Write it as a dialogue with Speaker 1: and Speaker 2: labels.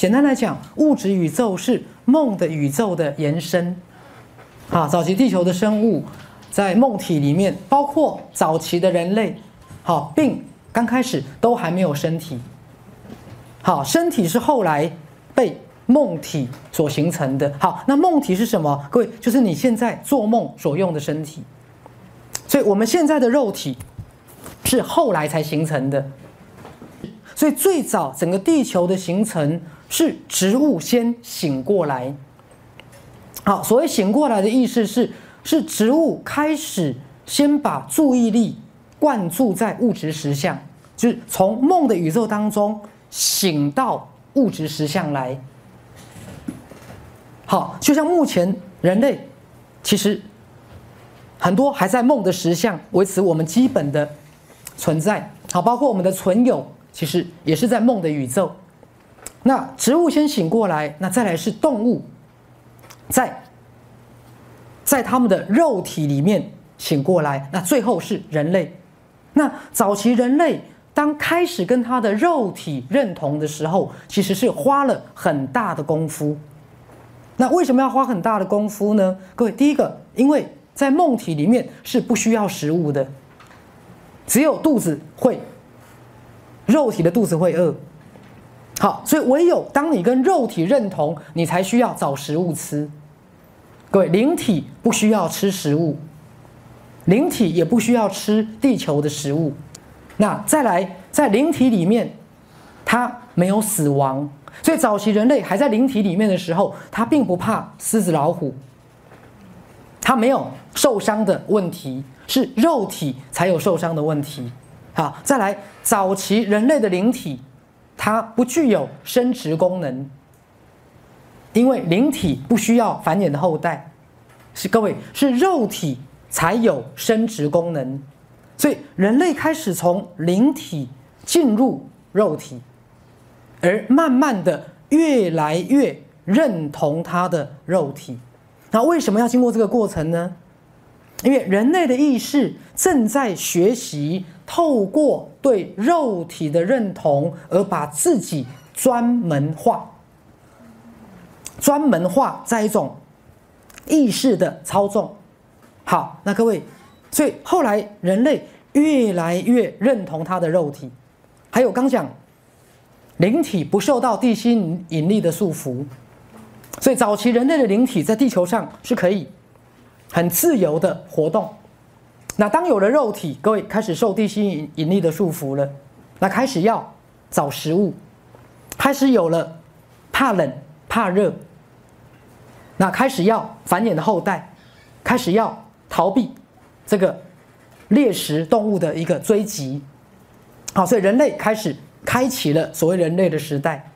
Speaker 1: 简单来讲，物质宇宙是梦的宇宙的延伸。啊，早期地球的生物在梦体里面，包括早期的人类，好，并刚开始都还没有身体。好，身体是后来被梦体所形成的。好，那梦体是什么？各位，就是你现在做梦所用的身体。所以，我们现在的肉体是后来才形成的。所以，最早整个地球的形成是植物先醒过来。好，所谓醒过来的意思是，是植物开始先把注意力灌注在物质实相，就是从梦的宇宙当中醒到物质实相来。好，就像目前人类其实很多还在梦的实相维持我们基本的存在。好，包括我们的存有，其实也是在梦的宇宙。那植物先醒过来，那再来是动物。在在他们的肉体里面醒过来，那最后是人类。那早期人类当开始跟他的肉体认同的时候，其实是花了很大的功夫。那为什么要花很大的功夫呢？各位，第一个，因为在梦体里面是不需要食物的，只有肚子会，肉体的肚子会饿。好，所以唯有当你跟肉体认同，你才需要找食物吃。各位，灵体不需要吃食物，灵体也不需要吃地球的食物。那再来，在灵体里面，它没有死亡，所以早期人类还在灵体里面的时候，他并不怕狮子老虎，他没有受伤的问题，是肉体才有受伤的问题。好，再来，早期人类的灵体，它不具有生殖功能。因为灵体不需要繁衍的后代，是各位是肉体才有生殖功能，所以人类开始从灵体进入肉体，而慢慢的越来越认同他的肉体。那为什么要经过这个过程呢？因为人类的意识正在学习透过对肉体的认同，而把自己专门化。专门化在一种意识的操纵。好，那各位，所以后来人类越来越认同他的肉体，还有刚讲灵体不受到地心引力的束缚，所以早期人类的灵体在地球上是可以很自由的活动。那当有了肉体，各位开始受地心引引力的束缚了，那开始要找食物，开始有了怕冷怕热。那开始要繁衍的后代，开始要逃避这个猎食动物的一个追击，好，所以人类开始开启了所谓人类的时代。